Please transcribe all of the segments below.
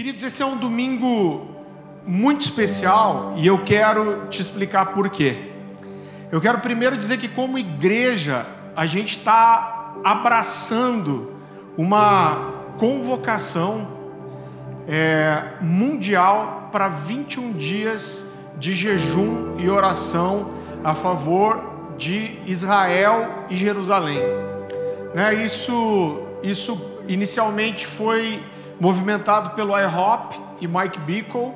Queridos, esse é um domingo muito especial e eu quero te explicar por quê. Eu quero primeiro dizer que, como igreja, a gente está abraçando uma convocação é, mundial para 21 dias de jejum e oração a favor de Israel e Jerusalém. Né, isso, isso inicialmente foi movimentado pelo IHOP e Mike Bickle.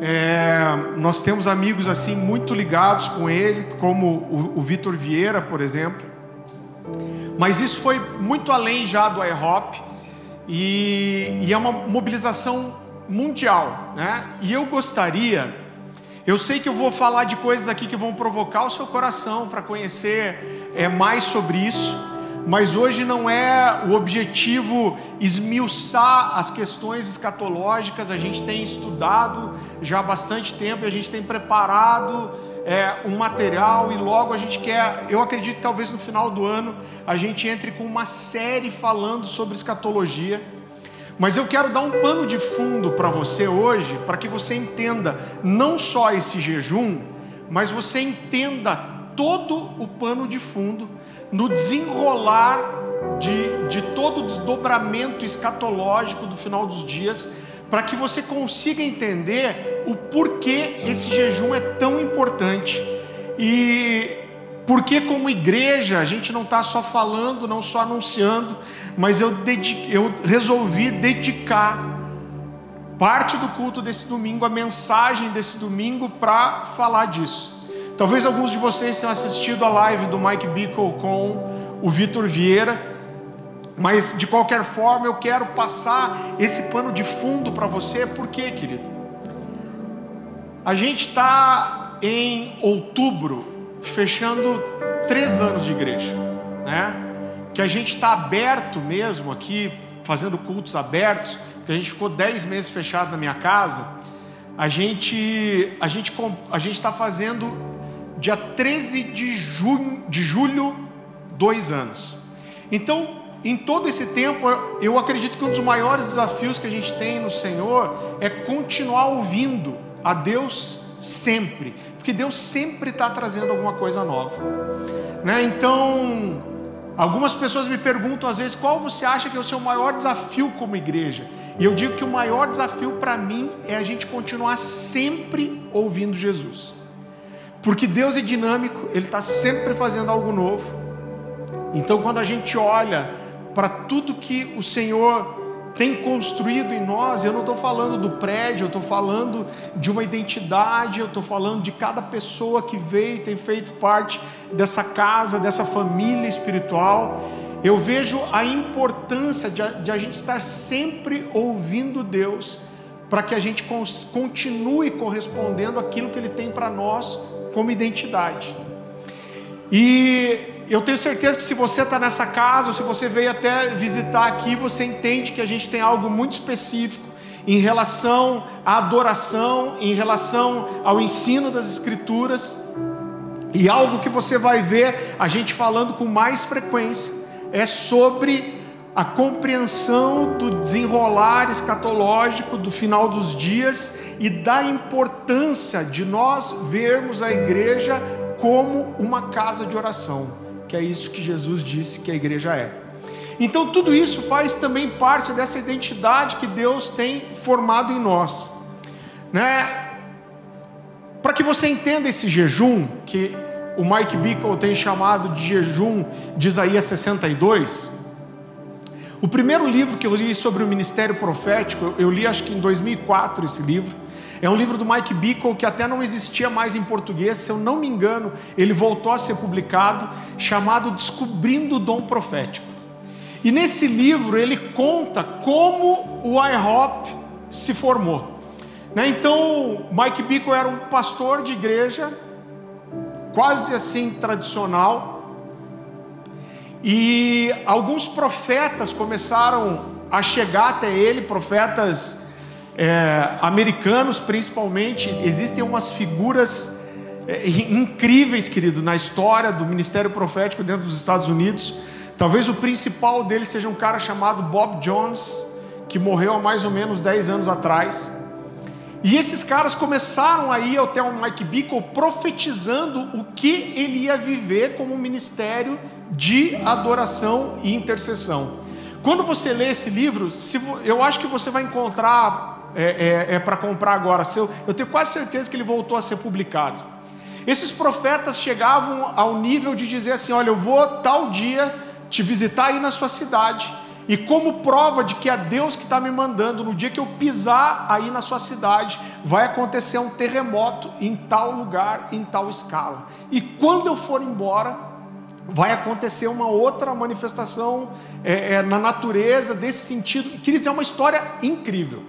É, nós temos amigos assim muito ligados com ele, como o, o Vitor Vieira, por exemplo. Mas isso foi muito além já do IHOP e, e é uma mobilização mundial, né? E eu gostaria, eu sei que eu vou falar de coisas aqui que vão provocar o seu coração para conhecer é, mais sobre isso mas hoje não é o objetivo esmiuçar as questões escatológicas, a gente tem estudado já há bastante tempo e a gente tem preparado é, um material e logo a gente quer, eu acredito que talvez no final do ano a gente entre com uma série falando sobre escatologia. Mas eu quero dar um pano de fundo para você hoje, para que você entenda não só esse jejum, mas você entenda todo o pano de fundo no desenrolar de, de todo o desdobramento escatológico do final dos dias, para que você consiga entender o porquê esse jejum é tão importante e porque como igreja a gente não está só falando, não só anunciando, mas eu, eu resolvi dedicar parte do culto desse domingo, a mensagem desse domingo para falar disso. Talvez alguns de vocês tenham assistido a live do Mike Bickle com o Vitor Vieira, mas de qualquer forma eu quero passar esse pano de fundo para você, por quê, querido? A gente está em outubro, fechando três anos de igreja, né? Que a gente está aberto mesmo aqui, fazendo cultos abertos, que a gente ficou dez meses fechado na minha casa. A gente a gente a gente está fazendo dia 13 de, junho, de julho, dois anos. Então, em todo esse tempo, eu acredito que um dos maiores desafios que a gente tem no Senhor é continuar ouvindo a Deus sempre, porque Deus sempre está trazendo alguma coisa nova. Né? Então, algumas pessoas me perguntam às vezes qual você acha que é o seu maior desafio como igreja, e eu digo que o maior desafio para mim é a gente continuar sempre ouvindo Jesus. Porque Deus é dinâmico, Ele está sempre fazendo algo novo. Então, quando a gente olha para tudo que o Senhor tem construído em nós, eu não estou falando do prédio, eu estou falando de uma identidade, eu estou falando de cada pessoa que veio e tem feito parte dessa casa, dessa família espiritual. Eu vejo a importância de a, de a gente estar sempre ouvindo Deus, para que a gente continue correspondendo aquilo que Ele tem para nós como identidade. E eu tenho certeza que se você está nessa casa, ou se você veio até visitar aqui, você entende que a gente tem algo muito específico em relação à adoração, em relação ao ensino das Escrituras, e algo que você vai ver a gente falando com mais frequência é sobre a compreensão do desenrolar escatológico do final dos dias e da importância de nós vermos a igreja como uma casa de oração, que é isso que Jesus disse que a igreja é. Então, tudo isso faz também parte dessa identidade que Deus tem formado em nós, né? Para que você entenda esse jejum, que o Mike Bickle tem chamado de jejum de Isaías 62, o primeiro livro que eu li sobre o ministério profético, eu li acho que em 2004 esse livro. É um livro do Mike Bickle que até não existia mais em português, se eu não me engano, ele voltou a ser publicado, chamado Descobrindo o Dom Profético. E nesse livro ele conta como o IHOP se formou. Né? Então, Mike Bickle era um pastor de igreja, quase assim tradicional, e alguns profetas começaram a chegar até ele, profetas é, americanos principalmente. Existem umas figuras é, incríveis, querido, na história do ministério profético dentro dos Estados Unidos. Talvez o principal deles seja um cara chamado Bob Jones, que morreu há mais ou menos 10 anos atrás. E esses caras começaram a ir até o Mike Bickle profetizando o que ele ia viver como ministério de adoração e intercessão. Quando você lê esse livro, eu acho que você vai encontrar é, é, é para comprar agora. Eu tenho quase certeza que ele voltou a ser publicado. Esses profetas chegavam ao nível de dizer assim: Olha, eu vou tal dia te visitar aí na sua cidade e como prova de que é Deus que está me mandando, no dia que eu pisar aí na sua cidade, vai acontecer um terremoto em tal lugar, em tal escala. E quando eu for embora, vai acontecer uma outra manifestação é, é, na natureza desse sentido. Queria dizer, é uma história incrível.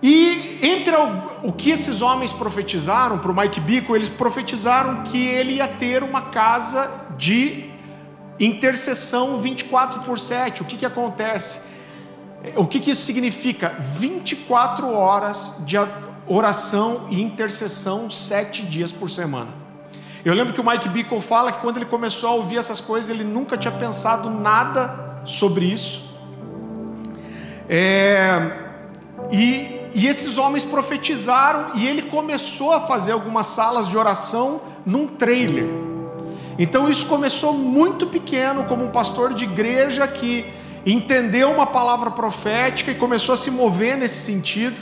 E entre o, o que esses homens profetizaram para o Mike Bico, eles profetizaram que ele ia ter uma casa de Intercessão 24 por 7, o que, que acontece? O que, que isso significa? 24 horas de oração e intercessão, sete dias por semana. Eu lembro que o Mike Bickle fala que quando ele começou a ouvir essas coisas, ele nunca tinha pensado nada sobre isso. É, e, e esses homens profetizaram, e ele começou a fazer algumas salas de oração num trailer. Então isso começou muito pequeno, como um pastor de igreja que entendeu uma palavra profética e começou a se mover nesse sentido.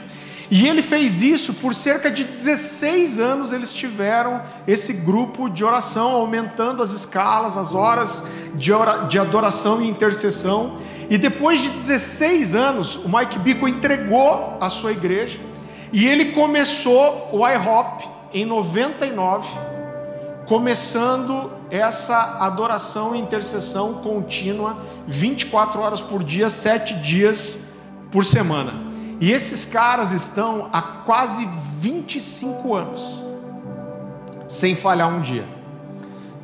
E ele fez isso por cerca de 16 anos. Eles tiveram esse grupo de oração, aumentando as escalas, as horas de, de adoração e intercessão. E depois de 16 anos, o Mike Bico entregou a sua igreja e ele começou o IHOP em 99, começando essa adoração e intercessão contínua, 24 horas por dia, 7 dias por semana. E esses caras estão há quase 25 anos, sem falhar um dia.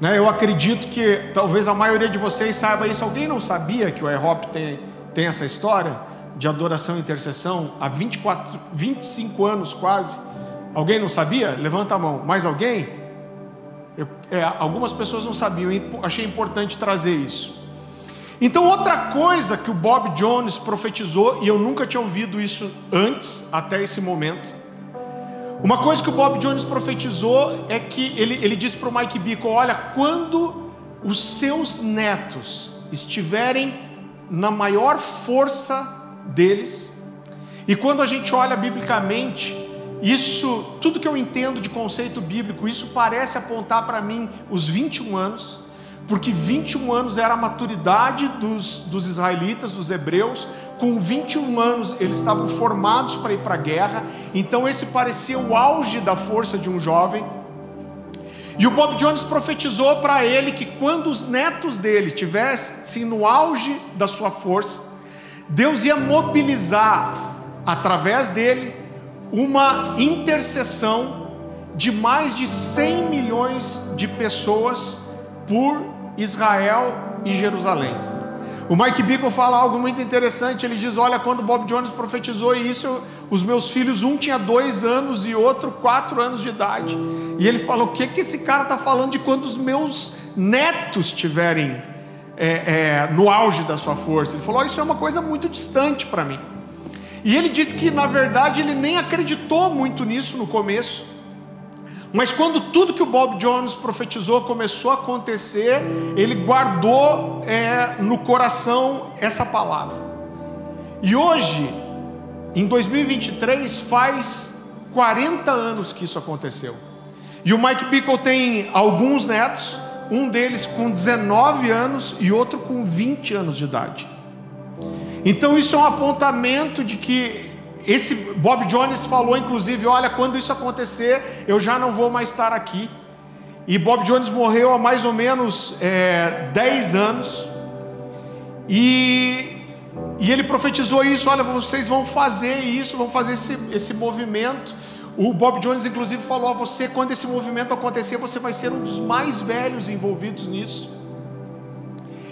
Né? Eu acredito que talvez a maioria de vocês saiba isso. Alguém não sabia que o IHOP tem, tem essa história de adoração e intercessão há 24, 25 anos quase? Alguém não sabia? Levanta a mão. Mais alguém? Eu, é, algumas pessoas não sabiam, achei importante trazer isso. Então, outra coisa que o Bob Jones profetizou, e eu nunca tinha ouvido isso antes, até esse momento. Uma coisa que o Bob Jones profetizou é que ele, ele disse para o Mike Bickle: Olha, quando os seus netos estiverem na maior força deles, e quando a gente olha biblicamente, isso, tudo que eu entendo de conceito bíblico, isso parece apontar para mim os 21 anos, porque 21 anos era a maturidade dos, dos israelitas, dos hebreus, com 21 anos eles estavam formados para ir para a guerra, então esse parecia o auge da força de um jovem. E o Bob Jones profetizou para ele que quando os netos dele estivessem no auge da sua força, Deus ia mobilizar através dele uma intercessão de mais de 100 milhões de pessoas por Israel e Jerusalém. O Mike Bickle fala algo muito interessante. Ele diz: Olha, quando Bob Jones profetizou isso, os meus filhos, um tinha dois anos e outro quatro anos de idade. E ele falou: O que, que esse cara está falando de quando os meus netos tiverem é, é, no auge da sua força? Ele falou: Isso é uma coisa muito distante para mim. E ele disse que na verdade ele nem acreditou muito nisso no começo. Mas quando tudo que o Bob Jones profetizou começou a acontecer, ele guardou é, no coração essa palavra. E hoje, em 2023, faz 40 anos que isso aconteceu. E o Mike Bickle tem alguns netos, um deles com 19 anos e outro com 20 anos de idade. Então isso é um apontamento de que esse Bob Jones falou, inclusive, olha, quando isso acontecer, eu já não vou mais estar aqui. E Bob Jones morreu há mais ou menos é, 10 anos. E, e ele profetizou isso: olha, vocês vão fazer isso, vão fazer esse, esse movimento. O Bob Jones, inclusive, falou a você: quando esse movimento acontecer, você vai ser um dos mais velhos envolvidos nisso.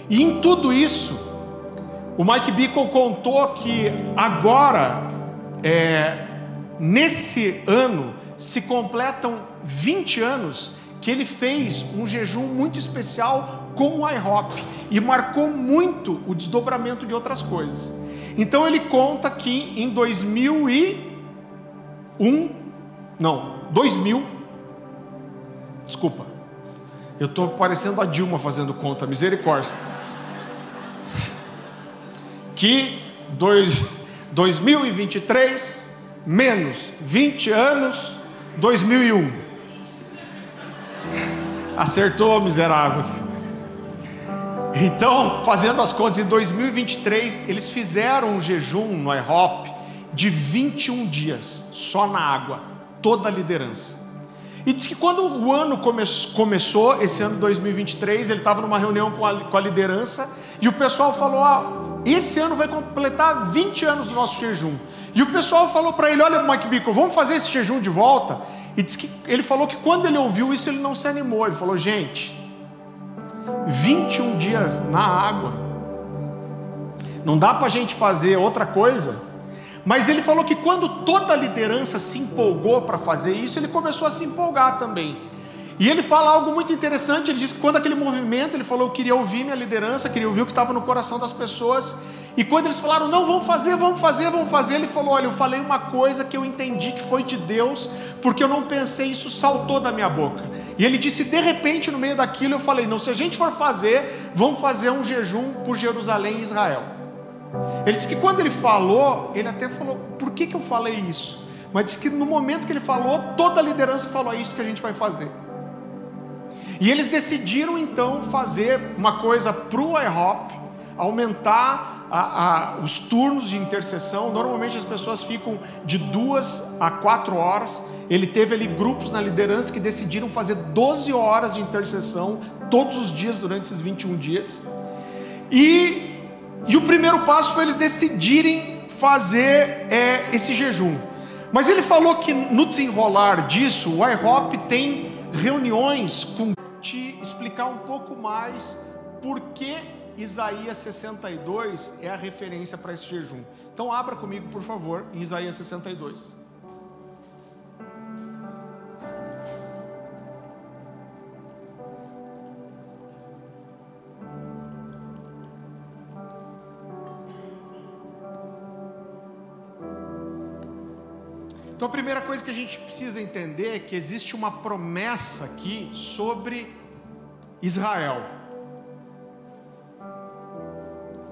E em tudo isso, o Mike Bickle contou que agora, é, nesse ano, se completam 20 anos que ele fez um jejum muito especial com o IHOP e marcou muito o desdobramento de outras coisas. Então ele conta que em 2001, não, 2000, desculpa, eu estou parecendo a Dilma fazendo conta, misericórdia. Que dois, 2023 menos 20 anos, 2001. Acertou, miserável. Então, fazendo as contas, em 2023, eles fizeram um jejum no IHOP de 21 dias, só na água, toda a liderança. E diz que quando o ano come começou, esse ano 2023, ele estava numa reunião com a, com a, liderança e o pessoal falou: ah, esse ano vai completar 20 anos do nosso jejum. E o pessoal falou para ele: olha, Mike Bico, vamos fazer esse jejum de volta? E que ele falou que quando ele ouviu isso, ele não se animou. Ele falou: gente, 21 dias na água, não dá para a gente fazer outra coisa? Mas ele falou que quando toda a liderança se empolgou para fazer isso, ele começou a se empolgar também. E ele fala algo muito interessante, ele diz que quando aquele movimento, ele falou, eu queria ouvir minha liderança, queria ouvir o que estava no coração das pessoas. E quando eles falaram, não, vamos fazer, vamos fazer, vamos fazer, ele falou, olha, eu falei uma coisa que eu entendi que foi de Deus, porque eu não pensei, isso saltou da minha boca. E ele disse, de repente, no meio daquilo, eu falei, não, se a gente for fazer, vamos fazer um jejum por Jerusalém e Israel. Ele disse que quando ele falou, ele até falou: por que, que eu falei isso? Mas disse que no momento que ele falou, toda a liderança falou: é isso que a gente vai fazer. E eles decidiram então fazer uma coisa para o IHOP, aumentar a, a, os turnos de intercessão. Normalmente as pessoas ficam de duas a quatro horas. Ele teve ali grupos na liderança que decidiram fazer 12 horas de intercessão todos os dias durante esses 21 dias. E e o primeiro passo foi eles decidirem fazer é, esse jejum. Mas ele falou que no desenrolar disso, o IHOP tem reuniões com explicar um pouco mais por que Isaías 62 é a referência para esse jejum. Então abra comigo, por favor, em Isaías 62. Então a primeira coisa que a gente precisa entender é que existe uma promessa aqui sobre Israel.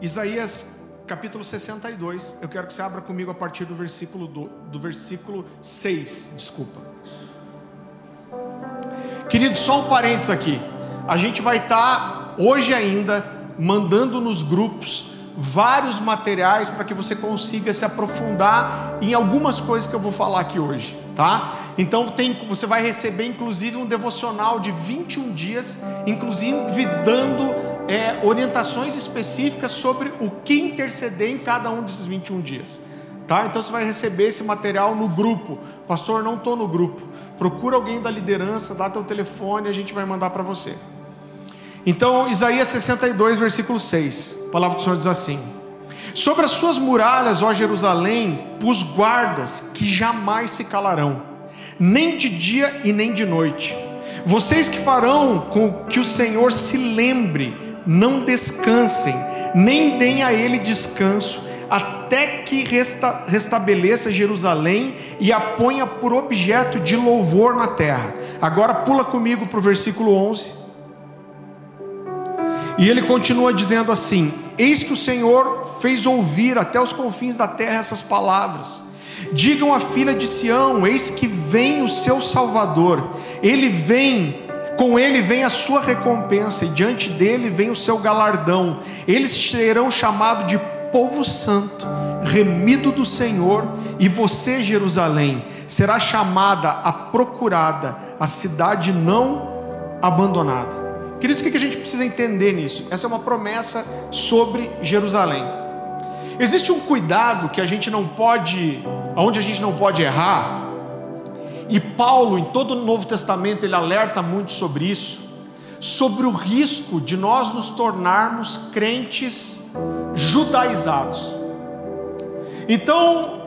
Isaías capítulo 62. Eu quero que você abra comigo a partir do versículo do, do versículo 6, desculpa. Querido, só um parênteses aqui. A gente vai estar tá, hoje ainda mandando nos grupos vários materiais para que você consiga se aprofundar em algumas coisas que eu vou falar aqui hoje, tá? Então tem, você vai receber inclusive um devocional de 21 dias, inclusive dando é, orientações específicas sobre o que interceder em cada um desses 21 dias. Tá? Então você vai receber esse material no grupo. Pastor, não estou no grupo. Procura alguém da liderança, dá teu telefone, a gente vai mandar para você. Então, Isaías 62, versículo 6, a palavra do Senhor diz assim: Sobre as suas muralhas, ó Jerusalém, pus guardas que jamais se calarão, nem de dia e nem de noite. Vocês que farão com que o Senhor se lembre, não descansem, nem deem a ele descanso, até que resta, restabeleça Jerusalém e a ponha por objeto de louvor na terra. Agora pula comigo para o versículo 11. E ele continua dizendo assim: Eis que o Senhor fez ouvir até os confins da terra essas palavras. Digam à filha de Sião: Eis que vem o seu Salvador. Ele vem, com ele vem a sua recompensa, e diante dele vem o seu galardão. Eles serão chamados de povo santo, remido do Senhor, e você, Jerusalém, será chamada a procurada, a cidade não abandonada. Queridos, o que a gente precisa entender nisso? Essa é uma promessa sobre Jerusalém. Existe um cuidado que a gente não pode, onde a gente não pode errar, e Paulo, em todo o Novo Testamento, ele alerta muito sobre isso, sobre o risco de nós nos tornarmos crentes judaizados. Então,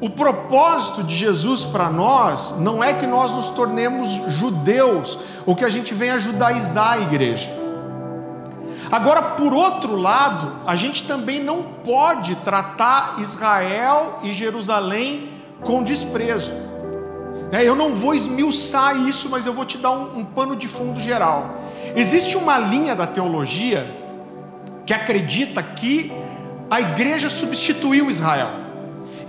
o propósito de Jesus para nós não é que nós nos tornemos judeus ou que a gente venha judaizar a igreja. Agora, por outro lado, a gente também não pode tratar Israel e Jerusalém com desprezo. Né? Eu não vou esmiuçar isso, mas eu vou te dar um, um pano de fundo geral. Existe uma linha da teologia que acredita que a igreja substituiu Israel.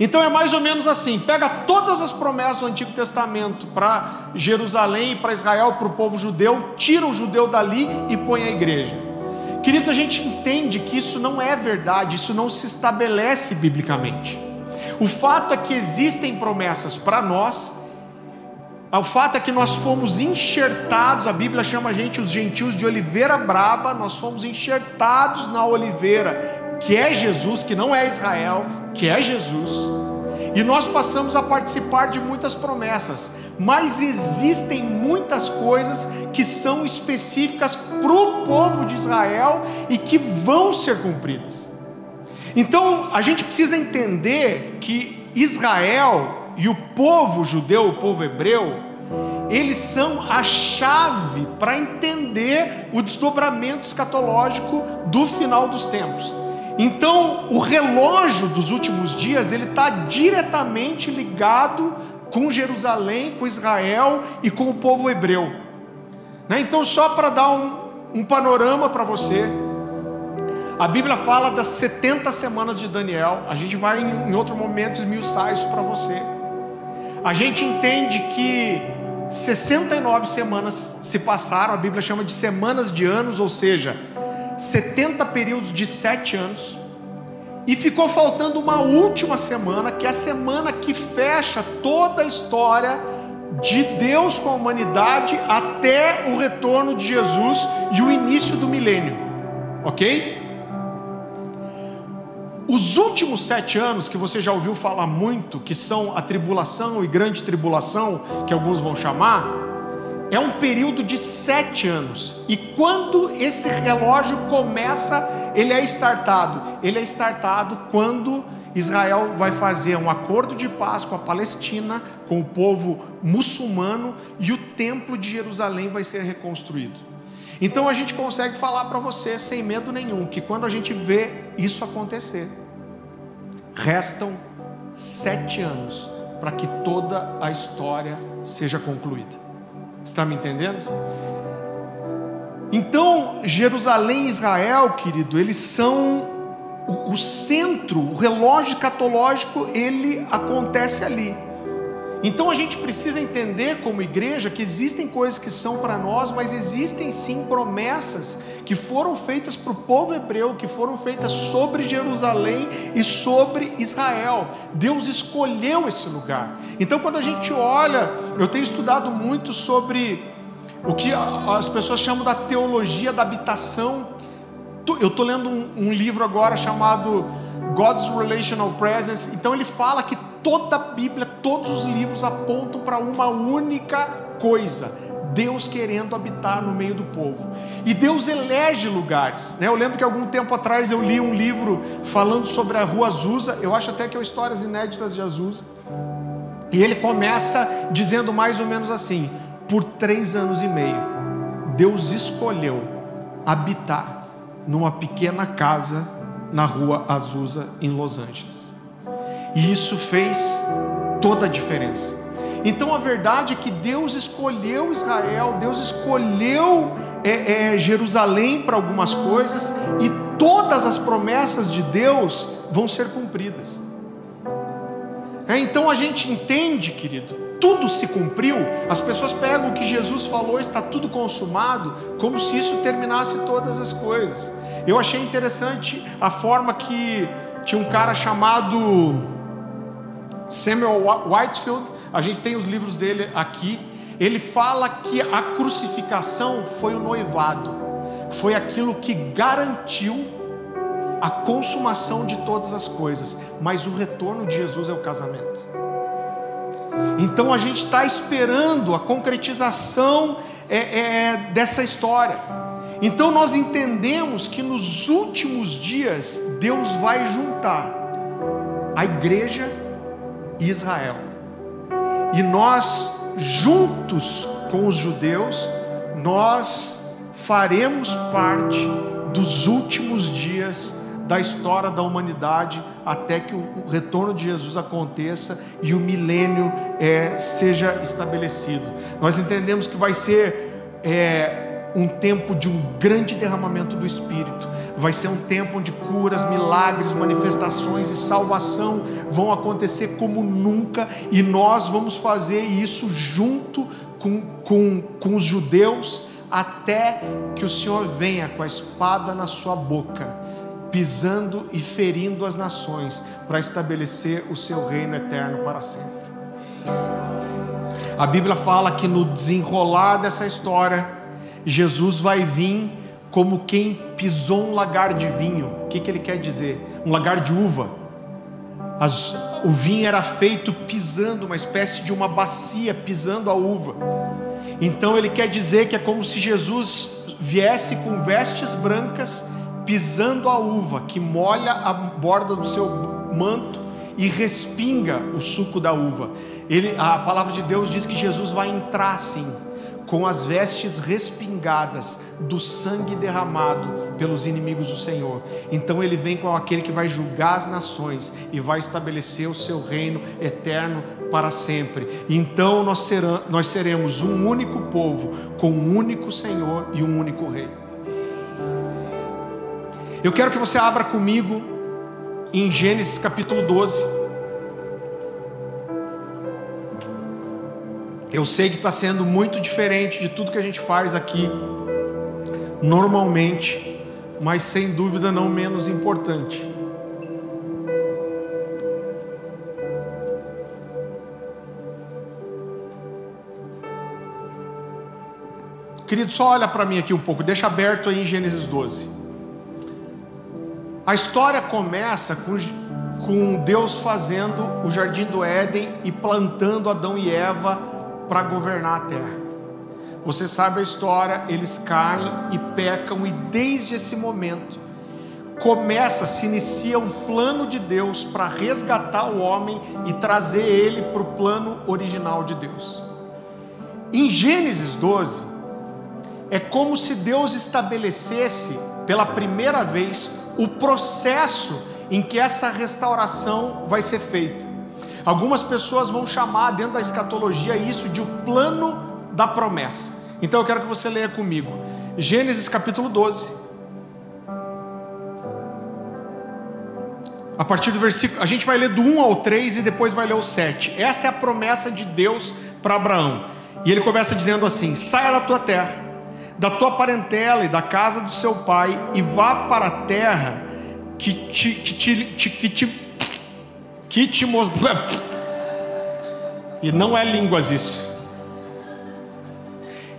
Então é mais ou menos assim: pega todas as promessas do Antigo Testamento para Jerusalém, para Israel, para o povo judeu, tira o judeu dali e põe a igreja. Queridos, a gente entende que isso não é verdade, isso não se estabelece biblicamente. O fato é que existem promessas para nós, o fato é que nós fomos enxertados, a Bíblia chama a gente os gentios de oliveira braba, nós fomos enxertados na oliveira, que é Jesus, que não é Israel, que é Jesus. E nós passamos a participar de muitas promessas, mas existem muitas coisas que são específicas para o povo de Israel e que vão ser cumpridas. Então a gente precisa entender que Israel e o povo judeu, o povo hebreu, eles são a chave para entender o desdobramento escatológico do final dos tempos. Então, o relógio dos últimos dias ele está diretamente ligado com Jerusalém, com Israel e com o povo hebreu. Né? Então, só para dar um, um panorama para você, a Bíblia fala das 70 semanas de Daniel. A gente vai em, em outro momento esmiuçar isso para você a gente entende que 69 semanas se passaram, a Bíblia chama de semanas de anos, ou seja, 70 períodos de sete anos, e ficou faltando uma última semana, que é a semana que fecha toda a história de Deus com a humanidade até o retorno de Jesus e o início do milênio, ok? Os últimos sete anos que você já ouviu falar muito, que são a tribulação e grande tribulação, que alguns vão chamar, é um período de sete anos. E quando esse relógio começa, ele é startado. Ele é startado quando Israel vai fazer um acordo de paz com a Palestina, com o povo muçulmano, e o templo de Jerusalém vai ser reconstruído. Então a gente consegue falar para você sem medo nenhum que quando a gente vê isso acontecer, Restam sete anos para que toda a história seja concluída. Está me entendendo? Então, Jerusalém e Israel, querido, eles são o, centro, o relógio catológico, ele acontece ali. Então a gente precisa entender como igreja que existem coisas que são para nós, mas existem sim promessas que foram feitas para o povo hebreu, que foram feitas sobre Jerusalém e sobre Israel. Deus escolheu esse lugar. Então quando a gente olha, eu tenho estudado muito sobre o que as pessoas chamam da teologia da habitação. Eu estou lendo um, um livro agora chamado God's Relational Presence. Então ele fala que toda a Bíblia, todos os livros apontam para uma única coisa: Deus querendo habitar no meio do povo. E Deus elege lugares. Né? Eu lembro que algum tempo atrás eu li um livro falando sobre a rua Azusa. Eu acho até que é Histórias Inéditas de Azusa. E ele começa dizendo mais ou menos assim: por três anos e meio, Deus escolheu habitar numa pequena casa na rua Azusa, em Los Angeles. E isso fez toda a diferença. Então a verdade é que Deus escolheu Israel, Deus escolheu é, é, Jerusalém para algumas coisas, e todas as promessas de Deus vão ser cumpridas. É, então a gente entende, querido, tudo se cumpriu. As pessoas pegam o que Jesus falou, está tudo consumado, como se isso terminasse todas as coisas. Eu achei interessante a forma que tinha um cara chamado Samuel Whitefield, a gente tem os livros dele aqui. Ele fala que a crucificação foi o noivado, foi aquilo que garantiu a consumação de todas as coisas, mas o retorno de Jesus é o casamento. Então a gente está esperando a concretização é, é, dessa história. Então nós entendemos que nos últimos dias Deus vai juntar a igreja Israel. E nós, juntos com os judeus, nós faremos parte dos últimos dias da história da humanidade até que o retorno de Jesus aconteça e o milênio é, seja estabelecido. Nós entendemos que vai ser é, um tempo de um grande derramamento do Espírito, vai ser um tempo onde curas, milagres, manifestações e salvação vão acontecer como nunca, e nós vamos fazer isso junto com, com, com os judeus até que o Senhor venha com a espada na sua boca pisando e ferindo as nações para estabelecer o seu reino eterno para sempre. A Bíblia fala que no desenrolar dessa história, Jesus vai vir como quem pisou um lagar de vinho. O que, que ele quer dizer? Um lagar de uva. As, o vinho era feito pisando, uma espécie de uma bacia, pisando a uva. Então ele quer dizer que é como se Jesus viesse com vestes brancas pisando a uva, que molha a borda do seu manto e respinga o suco da uva. Ele, a palavra de Deus diz que Jesus vai entrar assim, com as vestes respingadas do sangue derramado pelos inimigos do Senhor. Então ele vem com aquele que vai julgar as nações e vai estabelecer o seu reino eterno para sempre. Então nós, nós seremos um único povo, com um único Senhor e um único Rei. Eu quero que você abra comigo em Gênesis capítulo 12. Eu sei que está sendo muito diferente de tudo que a gente faz aqui normalmente, mas sem dúvida não menos importante. Querido, só olha para mim aqui um pouco, deixa aberto aí em Gênesis 12. A história começa com, com Deus fazendo o jardim do Éden e plantando Adão e Eva para governar a terra. Você sabe a história, eles caem e pecam, e desde esse momento começa, se inicia um plano de Deus para resgatar o homem e trazer ele para o plano original de Deus. Em Gênesis 12, é como se Deus estabelecesse pela primeira vez o processo em que essa restauração vai ser feita. Algumas pessoas vão chamar dentro da escatologia isso de o plano da promessa. Então eu quero que você leia comigo. Gênesis capítulo 12. A partir do versículo, a gente vai ler do 1 ao 3 e depois vai ler o 7. Essa é a promessa de Deus para Abraão. E ele começa dizendo assim: Saia da tua terra da tua parentela e da casa do seu pai, e vá para a terra que te, que te, que te, que te E não é línguas isso.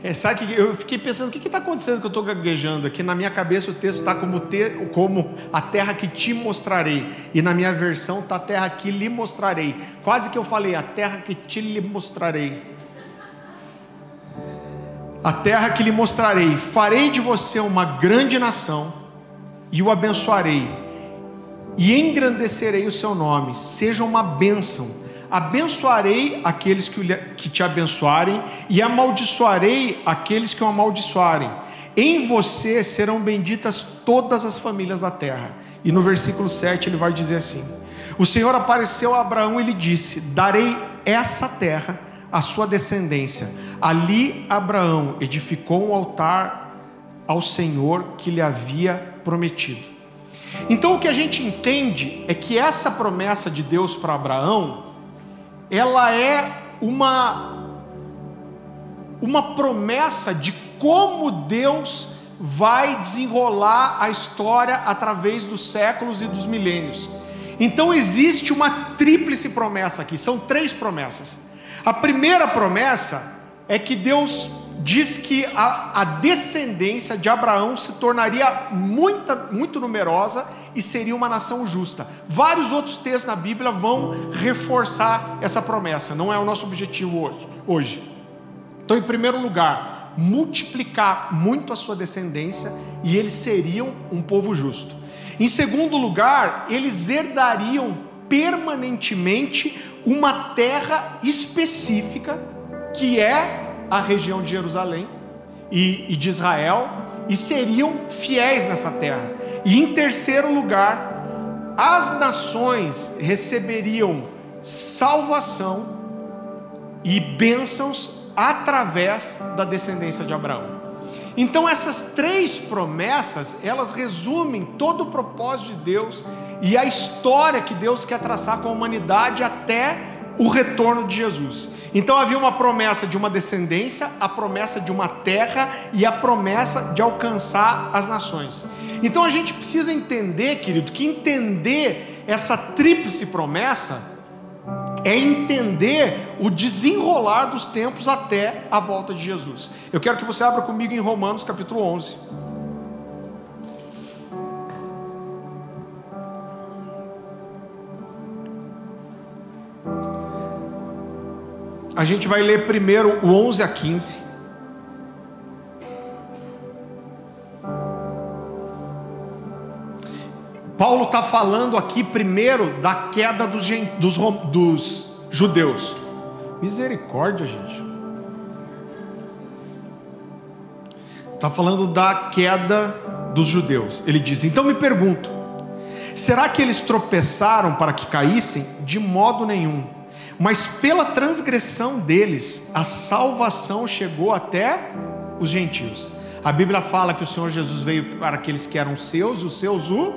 É, sabe que eu fiquei pensando, o que está acontecendo que eu estou gaguejando aqui? Na minha cabeça o texto está como, te, como a terra que te mostrarei. E na minha versão está a terra que lhe mostrarei. Quase que eu falei, a terra que te lhe mostrarei a terra que lhe mostrarei, farei de você uma grande nação e o abençoarei e engrandecerei o seu nome, seja uma bênção. Abençoarei aqueles que, te abençoarem e amaldiçoarei aqueles que o amaldiçoarem. Em você serão benditas todas as famílias da terra. E no versículo 7 ele vai dizer assim: O Senhor apareceu a Abraão e lhe disse: Darei essa terra à sua descendência Ali Abraão edificou um altar ao Senhor que lhe havia prometido. Então o que a gente entende é que essa promessa de Deus para Abraão, ela é uma uma promessa de como Deus vai desenrolar a história através dos séculos e dos milênios. Então existe uma tríplice promessa aqui, são três promessas. A primeira promessa é que Deus diz que a, a, descendência de Abraão se tornaria muita, muito numerosa e seria uma nação justa. Vários outros textos na Bíblia vão reforçar essa promessa, não é o nosso objetivo hoje. hoje. Então, em primeiro lugar, multiplicar muito a sua descendência e eles seriam um povo justo. Em segundo lugar, eles herdariam permanentemente uma terra específica que é a região de Jerusalém e, e de Israel, e seriam fiéis nessa terra. E em terceiro lugar, as nações receberiam salvação e bênçãos através da descendência de Abraão. Então essas três promessas, elas resumem todo o propósito de Deus e a história que Deus quer traçar com a humanidade até o retorno de Jesus. Então havia uma promessa de uma descendência, a promessa de uma terra e a promessa de alcançar as nações. Então a gente precisa entender, querido, que entender essa tríplice promessa é entender o desenrolar dos tempos até a volta de Jesus. Eu quero que você abra comigo em Romanos capítulo 11. A gente vai ler primeiro o 11 a 15. Paulo está falando aqui primeiro da queda dos, dos, dos judeus. Misericórdia, gente. Está falando da queda dos judeus. Ele diz: Então me pergunto, será que eles tropeçaram para que caíssem? De modo nenhum. Mas pela transgressão deles, a salvação chegou até os gentios. A Bíblia fala que o Senhor Jesus veio para aqueles que eram seus, os seus o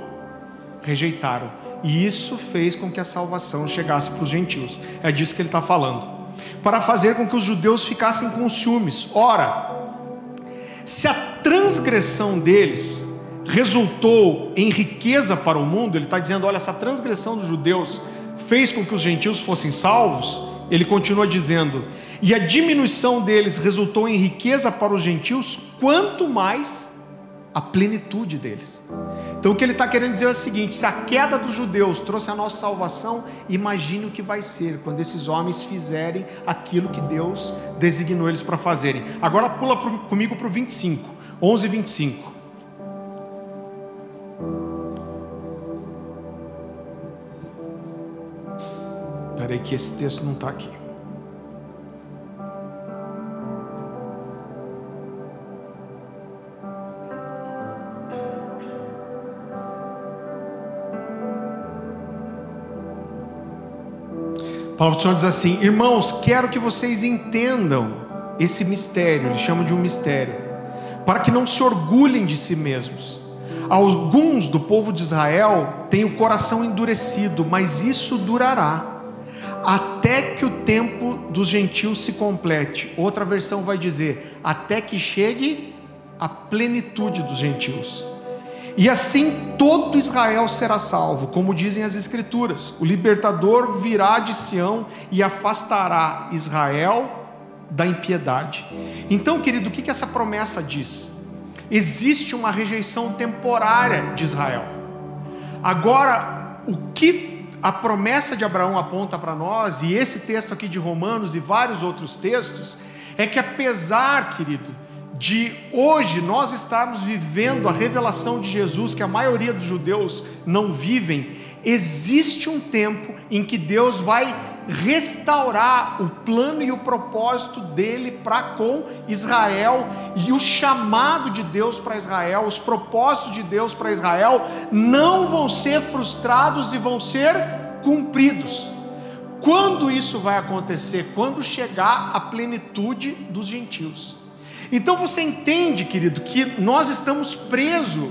rejeitaram. E isso fez com que a salvação chegasse para os gentios. É disso que ele está falando. Para fazer com que os judeus ficassem com ciúmes. Ora, se a transgressão deles resultou em riqueza para o mundo, ele está dizendo: olha, essa transgressão dos judeus fez com que os gentios fossem salvos. Ele continua dizendo: e a diminuição deles resultou em riqueza para os gentios, quanto mais a plenitude deles. Então o que ele está querendo dizer é o seguinte: se a queda dos judeus trouxe a nossa salvação, imagine o que vai ser quando esses homens fizerem aquilo que Deus designou eles para fazerem. Agora pula pro, comigo para o 25, 11 25. Espera aí que esse texto não está aqui. Paulo Senhor diz assim: Irmãos, quero que vocês entendam esse mistério, ele chama de um mistério, para que não se orgulhem de si mesmos. Alguns do povo de Israel têm o coração endurecido, mas isso durará, até que o tempo dos gentios se complete. Outra versão vai dizer: até que chegue a plenitude dos gentios. E assim todo Israel será salvo, como dizem as Escrituras: o libertador virá de Sião e afastará Israel da impiedade. Então, querido, o que, essa promessa diz? Existe uma rejeição temporária de Israel. Agora, o que a promessa de Abraão aponta para nós, e esse texto aqui de Romanos e vários outros textos, é que apesar, querido, de hoje nós estarmos vivendo a revelação de Jesus que a maioria dos judeus não vivem, existe um tempo em que Deus vai restaurar o plano e o propósito dele para com Israel e o chamado de Deus para Israel, os propósitos de Deus para Israel não vão ser frustrados e vão ser cumpridos. Quando isso vai acontecer? Quando chegar a plenitude dos gentios. Então você entende, querido, que nós estamos presos,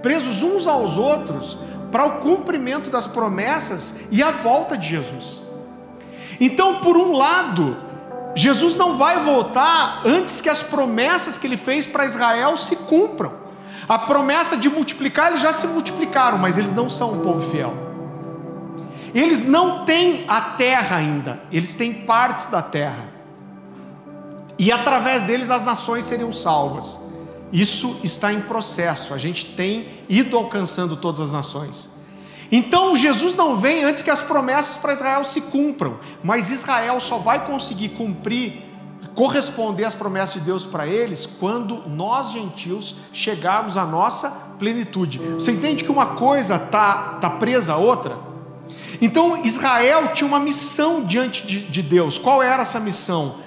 presos uns aos outros, para o cumprimento das promessas e a volta de Jesus. Então, por um lado, Jesus não vai voltar antes que as promessas que ele fez para Israel se cumpram. A promessa de multiplicar, eles já se multiplicaram, mas eles não são um povo fiel. Eles não têm a terra ainda, eles têm partes da terra e através deles as nações seriam salvas. Isso está em processo, a gente tem ido alcançando todas as nações. Então Jesus não vem antes que as promessas para Israel se cumpram, mas Israel só vai conseguir cumprir, corresponder às promessas de Deus para eles, quando nós gentios chegarmos à nossa plenitude. Você entende que uma coisa está tá presa à outra? Então Israel tinha uma missão diante de, de Deus, qual era essa missão?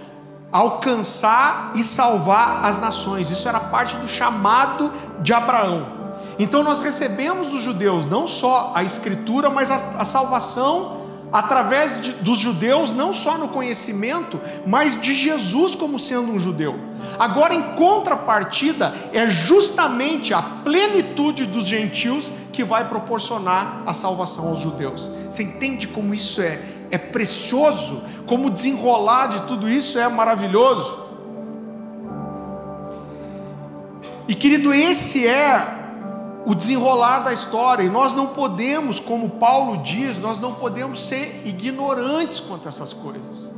alcançar e salvar as nações. Isso era parte do chamado de Abraão. Então nós recebemos os judeus não só a escritura, mas a, a salvação através de, dos judeus, não só no conhecimento, mas de Jesus como sendo um judeu. Agora, em contrapartida, é justamente a plenitude dos gentios que vai proporcionar a salvação aos judeus. Você entende como isso é, é precioso? Como desenrolar de tudo isso é maravilhoso? E querido, esse é o desenrolar da história, e nós não podemos, como Paulo diz, nós não podemos ser ignorantes quanto a essas coisas.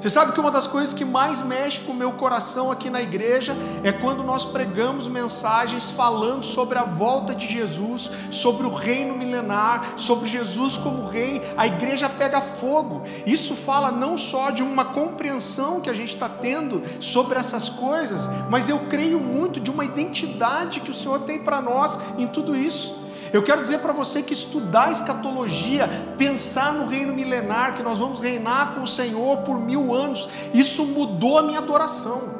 Você sabe que uma das coisas que mais mexe com o meu coração aqui na igreja é quando nós pregamos mensagens falando sobre a volta de Jesus, sobre o reino milenar, sobre Jesus como rei, a igreja pega fogo. Isso fala não só de uma compreensão que a gente está tendo sobre essas coisas, mas eu creio muito de uma identidade que o Senhor tem para nós em tudo isso. Eu quero dizer para você que estudar escatologia, pensar no reino milenar, que nós vamos reinar com o Senhor por mil anos, isso mudou a minha adoração.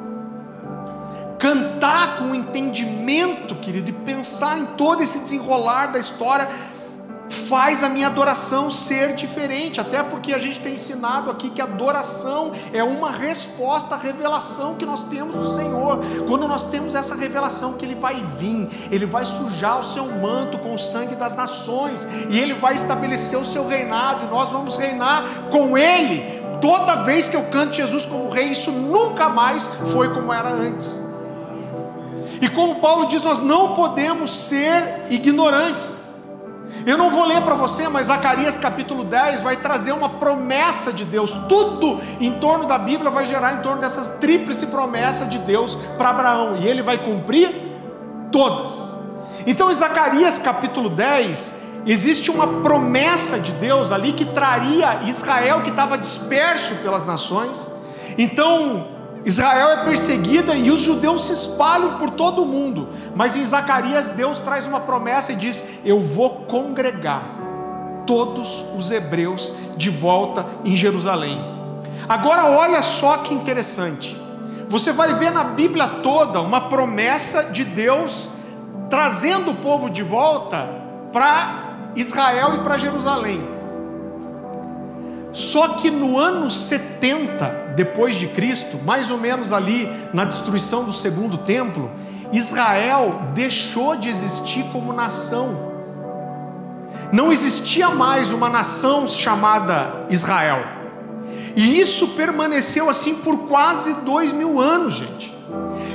Cantar com entendimento, querido, e pensar em todo esse desenrolar da história, faz a minha adoração ser diferente, até porque a gente tem ensinado aqui que adoração é uma resposta à revelação que nós temos do Senhor. Quando nós temos essa revelação que Ele vai vir, Ele vai sujar o seu manto com o sangue das nações, e Ele vai estabelecer o seu reinado, e nós vamos reinar com Ele. Toda vez que eu canto Jesus como Rei, isso nunca mais foi como era antes. E como Paulo diz, nós não podemos ser ignorantes. Eu não vou ler para você, mas Zacarias capítulo 10 vai trazer uma promessa de Deus. Tudo em torno da Bíblia vai gerar em torno dessas tríplice promessa de Deus para Abraão, e ele vai cumprir todas. Então, em Zacarias capítulo 10, existe uma promessa de Deus ali que traria Israel que estava disperso pelas nações. Então, Israel é perseguida e os judeus se espalham por todo o mundo. Mas em Zacarias, Deus traz uma promessa e diz: Eu vou congregar todos os hebreus de volta em Jerusalém. Agora, olha só que interessante. Você vai ver na Bíblia toda uma promessa de Deus trazendo o povo de volta para Israel e para Jerusalém. Só que no ano 70 depois de Cristo, mais ou menos ali na destruição do segundo templo, Israel deixou de existir como nação. Não existia mais uma nação chamada Israel. E isso permaneceu assim por quase dois mil anos, gente.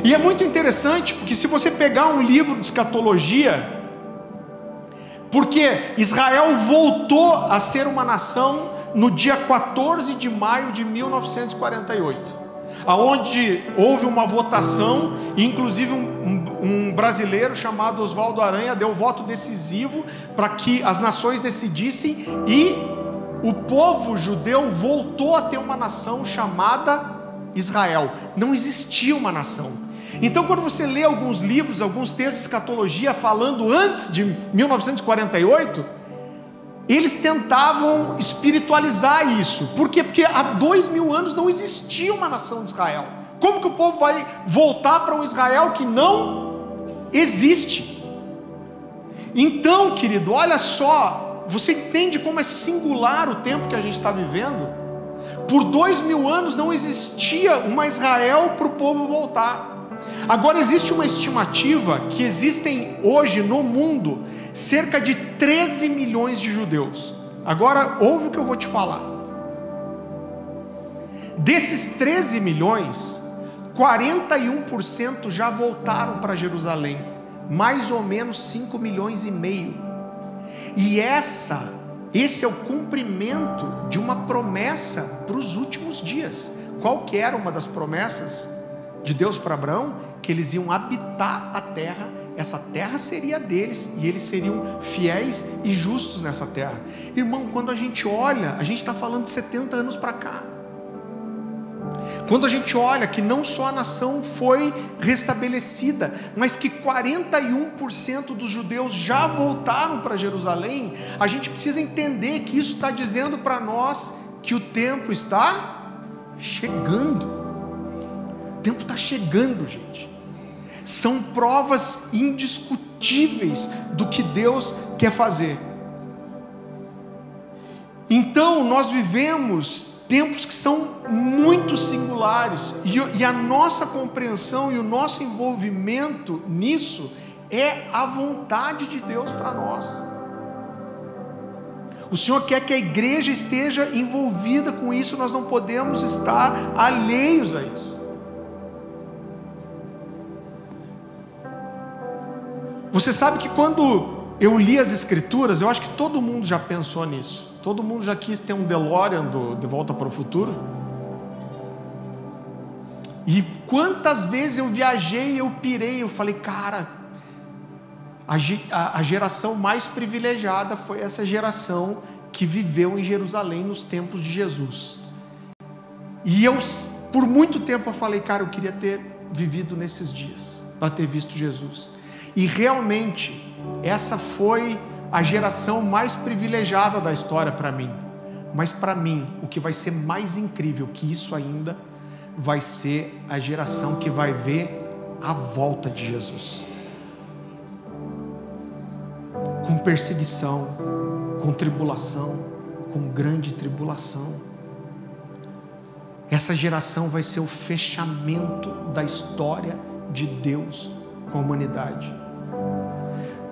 E é muito interessante porque se você pegar um livro de escatologia, porque Israel voltou a ser uma nação no dia 14 de maio de 1948, aonde houve uma votação, inclusive um, um, um brasileiro chamado Oswaldo Aranha deu voto decisivo para que as nações decidissem e o povo judeu voltou a ter uma nação chamada Israel. Não existia uma nação. Então, quando você lê alguns livros, alguns textos de escatologia falando antes de 1948, eles tentavam espiritualizar isso. Por quê? Porque há dois mil anos não existia uma nação de Israel. Como que o povo vai voltar para um Israel que não existe? Então, querido, olha só, você entende como é singular o tempo que a gente está vivendo? Por dois mil anos não existia uma Israel para o povo voltar. Agora existe uma estimativa que existem hoje no mundo cerca de 13 milhões de judeus. Agora ouve o que eu vou te falar. Desses 13 milhões, 41% já voltaram para Jerusalém, mais ou menos 5 milhões e meio. E essa, esse é o cumprimento de uma promessa para os últimos dias. Qual que era uma das promessas de Deus para Abraão? Que eles iam habitar a terra essa terra seria deles e eles seriam fiéis e justos nessa terra. Irmão, quando a gente olha, a gente está falando de 70 anos para cá. Quando a gente olha que não só a nação foi restabelecida, mas que 41% dos judeus já voltaram para Jerusalém, a gente precisa entender que isso está dizendo para nós que o tempo está chegando. Tempo está chegando, gente. São provas indiscutíveis do que Deus quer fazer. Então, nós vivemos tempos que são muito singulares, e, e a nossa compreensão e o nosso envolvimento nisso é a vontade de Deus para nós. O Senhor quer que a igreja esteja envolvida com isso, nós não podemos estar alheios a isso. Você sabe que quando eu li as Escrituras, eu acho que todo mundo já pensou nisso. Todo mundo já quis ter um DeLorean do De Volta para o Futuro. E quantas vezes eu viajei, eu pirei, eu falei, cara, a, a geração mais privilegiada foi essa geração que viveu em Jerusalém nos tempos de Jesus. E eu, por muito tempo, eu falei, cara, eu queria ter vivido nesses dias, para ter visto Jesus. E realmente, essa foi a geração mais privilegiada da história para mim. Mas para mim, o que vai ser mais incrível que isso ainda, vai ser a geração que vai ver a volta de Jesus. Com perseguição, com tribulação, com grande tribulação. Essa geração vai ser o fechamento da história de Deus com a humanidade.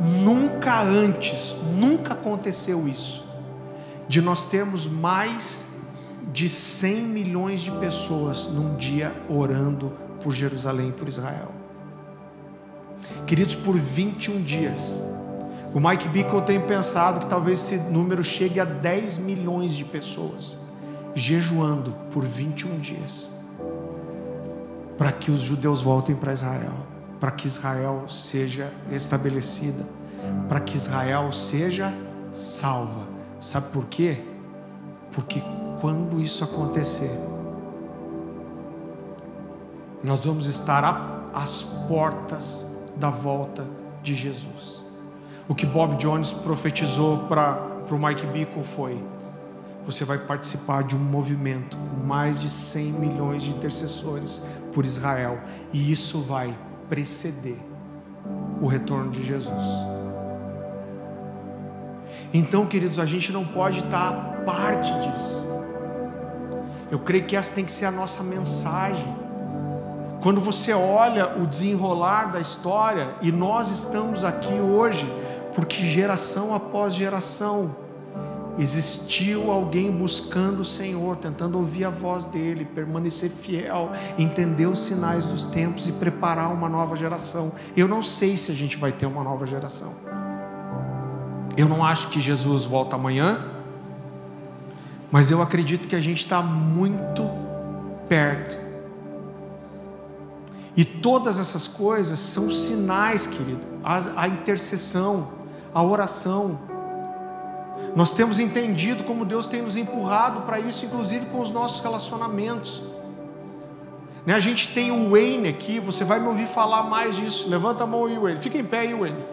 Nunca antes, nunca aconteceu isso, de nós termos mais de 100 milhões de pessoas num dia orando por Jerusalém e por Israel. Queridos, por 21 dias. O Mike Bickle tem pensado que talvez esse número chegue a 10 milhões de pessoas jejuando por 21 dias para que os judeus voltem para Israel para que Israel seja estabelecida, para que Israel seja salva. Sabe por quê? Porque quando isso acontecer, nós vamos estar às portas da volta de Jesus. O que Bob Jones profetizou para o Mike Bickle foi: você vai participar de um movimento com mais de 100 milhões de intercessores por Israel, e isso vai preceder o retorno de Jesus. Então, queridos, a gente não pode estar parte disso. Eu creio que essa tem que ser a nossa mensagem. Quando você olha o desenrolar da história, e nós estamos aqui hoje, porque geração após geração, Existiu alguém buscando o Senhor, tentando ouvir a voz dele, permanecer fiel, entender os sinais dos tempos e preparar uma nova geração. Eu não sei se a gente vai ter uma nova geração. Eu não acho que Jesus volta amanhã, mas eu acredito que a gente está muito perto. E todas essas coisas são sinais, querido. A, a intercessão, a oração, nós temos entendido como Deus tem nos empurrado para isso, inclusive com os nossos relacionamentos. Né? A gente tem o Wayne aqui, você vai me ouvir falar mais disso. Levanta a mão aí, Wayne. Fica em pé aí, Wayne.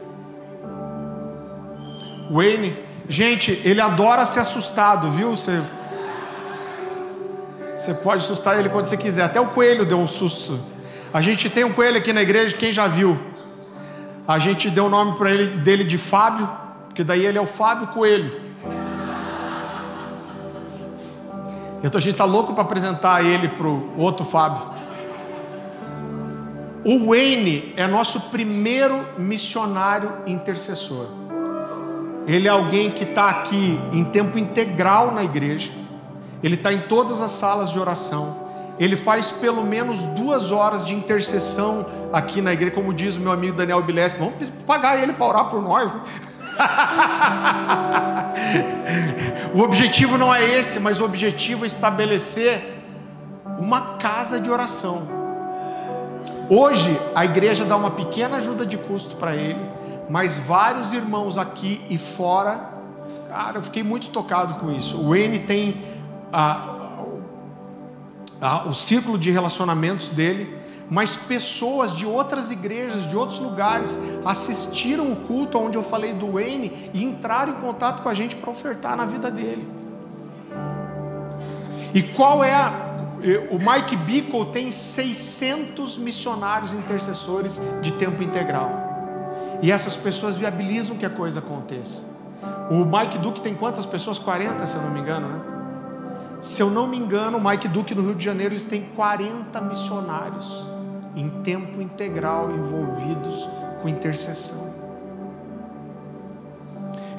Wayne, gente, ele adora ser assustado, viu? Você, você pode assustar ele quando você quiser. Até o coelho deu um susto. A gente tem um coelho aqui na igreja, quem já viu? A gente deu o nome para ele dele de Fábio, porque daí ele é o Fábio Coelho. Então a gente está louco para apresentar ele para o outro Fábio. O Wayne é nosso primeiro missionário intercessor. Ele é alguém que está aqui em tempo integral na igreja. Ele está em todas as salas de oração. Ele faz pelo menos duas horas de intercessão aqui na igreja, como diz o meu amigo Daniel Bileski. Vamos pagar ele para orar por nós. Né? o objetivo não é esse, mas o objetivo é estabelecer uma casa de oração. Hoje a igreja dá uma pequena ajuda de custo para ele, mas vários irmãos aqui e fora, cara, eu fiquei muito tocado com isso. O N tem a, a, o círculo de relacionamentos dele mas pessoas de outras igrejas, de outros lugares, assistiram o culto onde eu falei do Wayne e entraram em contato com a gente para ofertar na vida dele. E qual é a, o Mike Bickle tem 600 missionários intercessores de tempo integral. E essas pessoas viabilizam que a coisa aconteça. O Mike Duke tem quantas pessoas? 40, se eu não me engano, né? Se eu não me engano, o Mike Duke no Rio de Janeiro eles têm 40 missionários em tempo integral envolvidos com intercessão.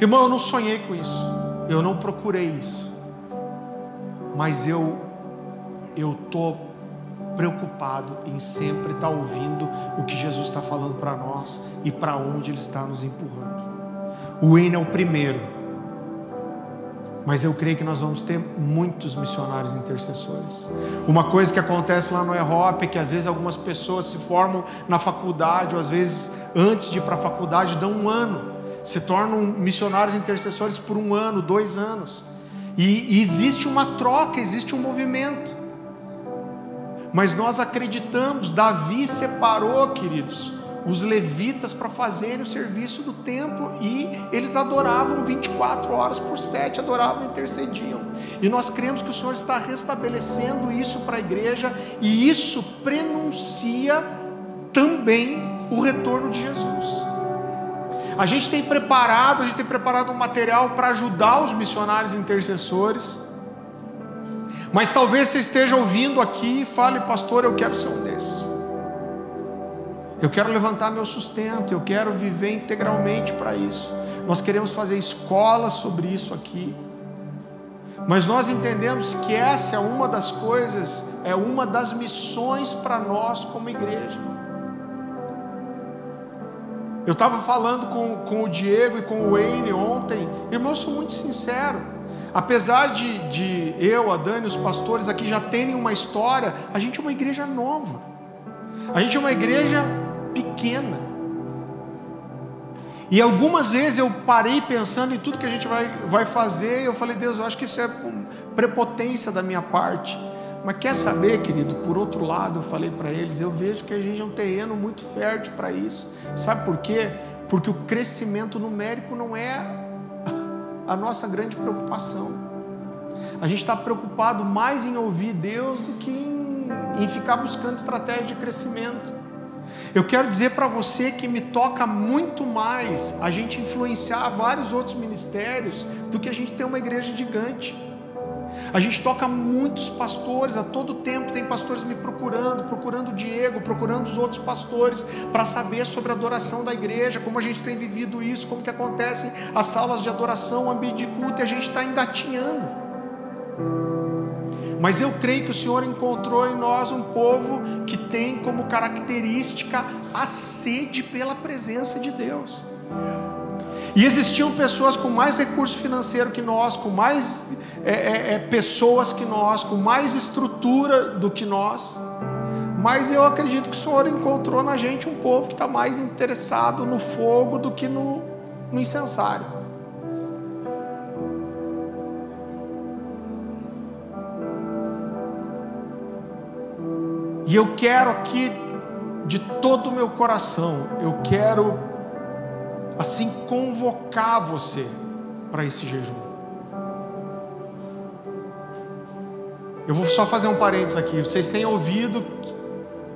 Irmão, eu não sonhei com isso. Eu não procurei isso. Mas eu eu tô preocupado em sempre estar tá ouvindo o que Jesus está falando para nós e para onde Ele está nos empurrando. O Wayne é o primeiro, mas eu creio que nós vamos ter muitos missionários intercessores. Uma coisa que acontece lá no EROP é que às vezes algumas pessoas se formam na faculdade, ou às vezes antes de ir para a faculdade, dão um ano, se tornam missionários intercessores por um ano, dois anos. E, e existe uma troca, existe um movimento. Mas nós acreditamos, Davi separou, queridos, os levitas para fazerem o serviço do templo e eles adoravam 24 horas por 7, adoravam e intercediam. E nós cremos que o Senhor está restabelecendo isso para a igreja e isso prenuncia também o retorno de Jesus. A gente tem preparado, a gente tem preparado um material para ajudar os missionários intercessores. Mas talvez você esteja ouvindo aqui e fale, pastor, eu quero ser um desses. Eu quero levantar meu sustento, eu quero viver integralmente para isso. Nós queremos fazer escola sobre isso aqui. Mas nós entendemos que essa é uma das coisas, é uma das missões para nós como igreja. Eu estava falando com, com o Diego e com o Wayne ontem, irmão, eu sou muito sincero. Apesar de, de eu, a Dani, os pastores aqui já terem uma história, a gente é uma igreja nova. A gente é uma igreja pequena. E algumas vezes eu parei pensando em tudo que a gente vai, vai fazer, e eu falei, Deus, eu acho que isso é prepotência da minha parte. Mas quer saber, querido? Por outro lado, eu falei para eles, eu vejo que a gente é um terreno muito fértil para isso. Sabe por quê? Porque o crescimento numérico não é a nossa grande preocupação. A gente está preocupado mais em ouvir Deus do que em, em ficar buscando estratégia de crescimento. Eu quero dizer para você que me toca muito mais a gente influenciar vários outros ministérios do que a gente ter uma igreja gigante. A gente toca muitos pastores, a todo tempo tem pastores me procurando, procurando o Diego, procurando os outros pastores para saber sobre a adoração da igreja, como a gente tem vivido isso, como que acontecem as salas de adoração, o ambiente de culto, e a gente está engatinhando. Mas eu creio que o Senhor encontrou em nós um povo que tem como característica a sede pela presença de Deus. E existiam pessoas com mais recurso financeiro que nós, com mais é, é, é, pessoas que nós, com mais estrutura do que nós. Mas eu acredito que o Senhor encontrou na gente um povo que está mais interessado no fogo do que no, no incensário. E eu quero aqui, de todo o meu coração, eu quero, assim, convocar você para esse jejum. Eu vou só fazer um parênteses aqui. Vocês têm ouvido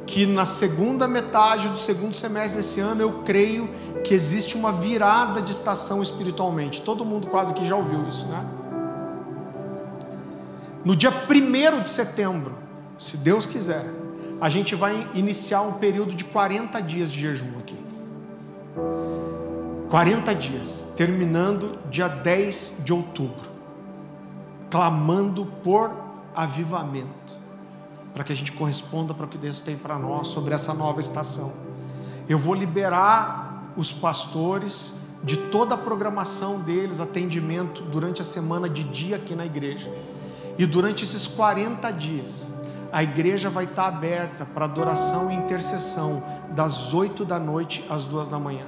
que na segunda metade do segundo semestre desse ano eu creio que existe uma virada de estação espiritualmente. Todo mundo quase que já ouviu isso, né? No dia 1 de setembro, se Deus quiser, a gente vai iniciar um período de 40 dias de jejum aqui. 40 dias, terminando dia 10 de outubro, clamando por avivamento, para que a gente corresponda para o que Deus tem para nós sobre essa nova estação. Eu vou liberar os pastores de toda a programação deles, atendimento durante a semana de dia aqui na igreja. E durante esses 40 dias, a igreja vai estar aberta para adoração e intercessão das 8 da noite às duas da manhã,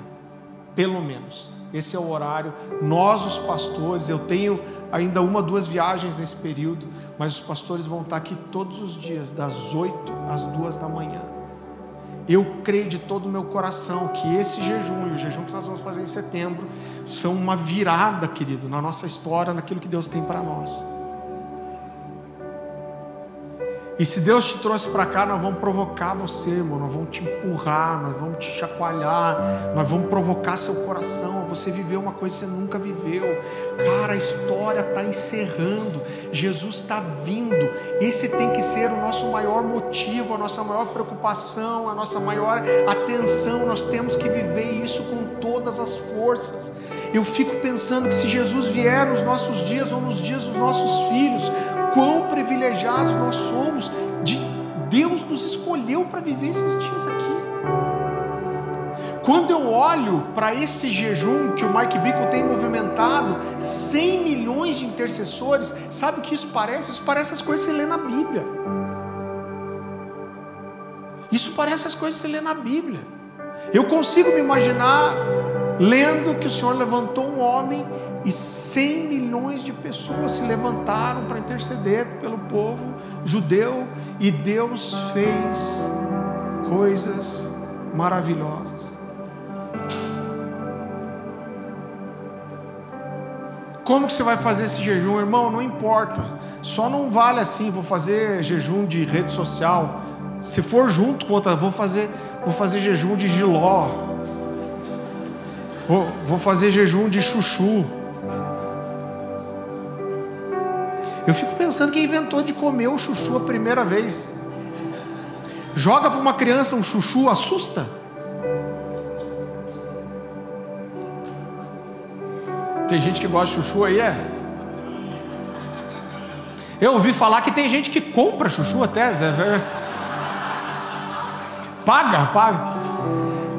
pelo menos. Esse é o horário. Nós, os pastores, eu tenho ainda uma, duas viagens nesse período, mas os pastores vão estar aqui todos os dias, das 8 às duas da manhã. Eu creio de todo o meu coração que esse jejum e o jejum que nós vamos fazer em setembro são uma virada, querido, na nossa história, naquilo que Deus tem para nós. E se Deus te trouxe para cá, nós vamos provocar você, irmão. Nós vamos te empurrar, nós vamos te chacoalhar, nós vamos provocar seu coração você viver uma coisa que você nunca viveu. Cara, a história está encerrando, Jesus está vindo. Esse tem que ser o nosso maior motivo, a nossa maior preocupação, a nossa maior atenção. Nós temos que viver isso com todas as forças. Eu fico pensando que se Jesus vier nos nossos dias ou nos dias dos nossos filhos, quão privilegiados nós somos de Deus nos escolheu para viver esses dias aqui. Quando eu olho para esse jejum que o Mike Bickle tem movimentado, 100 milhões de intercessores, sabe o que isso parece? Isso parece as coisas que você lê na Bíblia. Isso parece as coisas que você lê na Bíblia. Eu consigo me imaginar lendo que o Senhor levantou um homem e 100 milhões de pessoas se levantaram para interceder pelo povo judeu e Deus fez coisas maravilhosas. Como que você vai fazer esse jejum, irmão? Não importa. Só não vale assim, vou fazer jejum de rede social. Se for junto com outra, vou fazer, vou fazer jejum de giló. Vou, vou fazer jejum de chuchu. Eu fico pensando quem inventou de comer o chuchu a primeira vez. Joga para uma criança um chuchu, assusta. Tem gente que gosta de chuchu aí, é? Eu ouvi falar que tem gente que compra chuchu até. Paga, paga.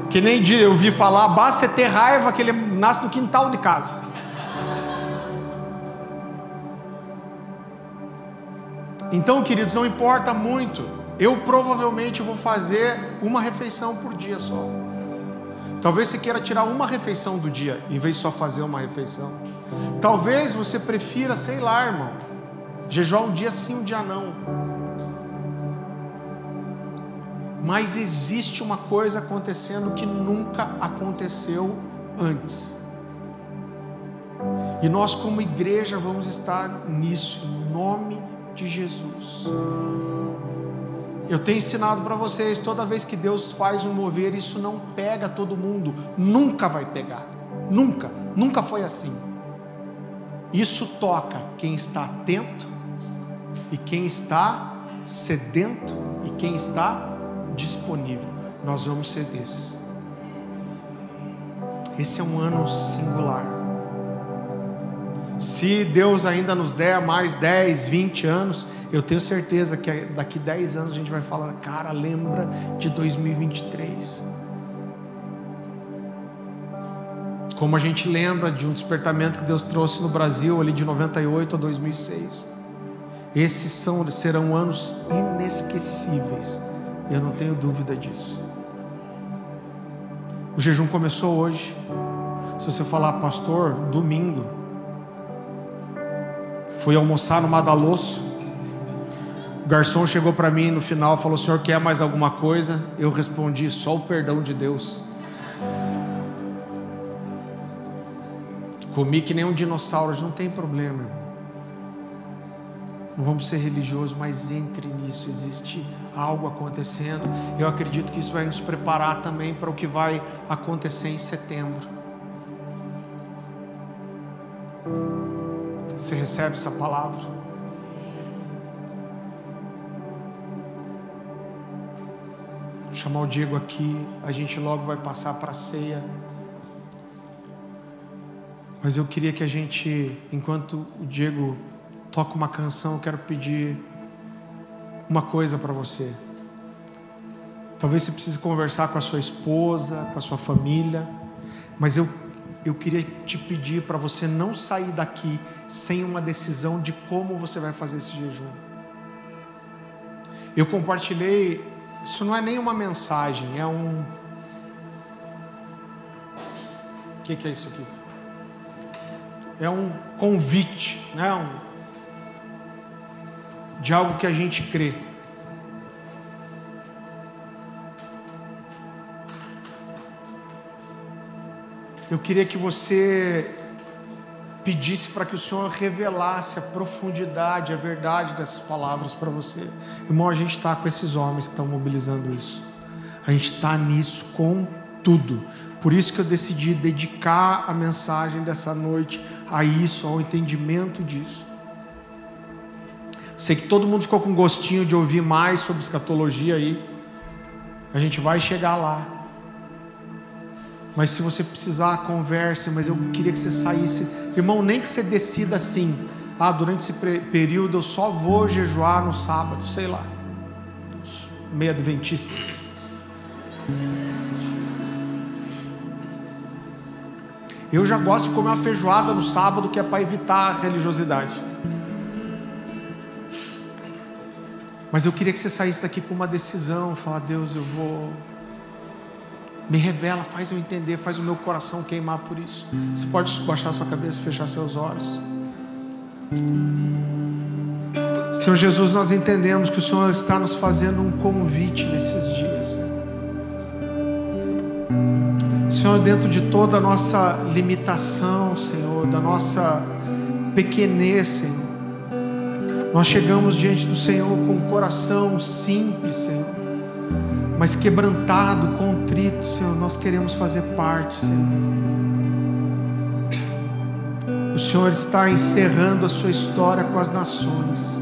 Que nem eu vi falar, basta ter raiva que ele nasce no quintal de casa. Então, queridos, não importa muito. Eu provavelmente vou fazer uma refeição por dia só. Talvez você queira tirar uma refeição do dia, em vez de só fazer uma refeição. Talvez você prefira, sei lá, irmão, jejuar um dia sim, um dia não. Mas existe uma coisa acontecendo que nunca aconteceu antes. E nós, como igreja, vamos estar nisso, em nome de Jesus. Eu tenho ensinado para vocês, toda vez que Deus faz um mover, isso não pega todo mundo, nunca vai pegar, nunca, nunca foi assim. Isso toca quem está atento e quem está sedento e quem está disponível. Nós vamos ser desses. Esse é um ano singular. Se Deus ainda nos der mais 10, 20 anos, eu tenho certeza que daqui 10 anos a gente vai falar, cara, lembra de 2023. Como a gente lembra de um despertamento que Deus trouxe no Brasil ali de 98 a 2006. Esses são, serão anos inesquecíveis. Eu não tenho dúvida disso. O jejum começou hoje. Se você falar, pastor, domingo, Fui almoçar no Madalosso. O garçom chegou para mim no final falou: senhor quer mais alguma coisa? Eu respondi: Só o perdão de Deus. Comi que nem um dinossauro, não tem problema. Não vamos ser religiosos, mas entre nisso, existe algo acontecendo. Eu acredito que isso vai nos preparar também para o que vai acontecer em setembro. Você recebe essa palavra? Vou chamar o Diego aqui, a gente logo vai passar para a ceia. Mas eu queria que a gente, enquanto o Diego toca uma canção, eu quero pedir uma coisa para você. Talvez você precise conversar com a sua esposa, com a sua família, mas eu eu queria te pedir para você não sair daqui sem uma decisão de como você vai fazer esse jejum. Eu compartilhei, isso não é nem uma mensagem, é um. O que, que é isso aqui? É um convite, né? Um... de algo que a gente crê. Eu queria que você pedisse para que o Senhor revelasse a profundidade, a verdade dessas palavras para você. Irmão, a gente está com esses homens que estão mobilizando isso. A gente está nisso com tudo. Por isso que eu decidi dedicar a mensagem dessa noite a isso, ao entendimento disso. Sei que todo mundo ficou com gostinho de ouvir mais sobre escatologia aí. A gente vai chegar lá. Mas se você precisar, converse. Mas eu queria que você saísse, irmão, nem que você decida assim. Ah, durante esse período eu só vou jejuar no sábado, sei lá. Meio adventista. Eu já gosto de comer uma feijoada no sábado, que é para evitar a religiosidade. Mas eu queria que você saísse daqui com uma decisão, falar, Deus, eu vou. Me revela, faz eu entender, faz o meu coração queimar por isso. Você pode baixar sua cabeça, fechar seus olhos. Senhor Jesus, nós entendemos que o Senhor está nos fazendo um convite nesses dias. Senhor, dentro de toda a nossa limitação, Senhor, da nossa pequenez, Senhor, nós chegamos diante do Senhor com um coração simples, Senhor, mas quebrantado, contrito, Senhor, nós queremos fazer parte, Senhor. O Senhor está encerrando a sua história com as nações.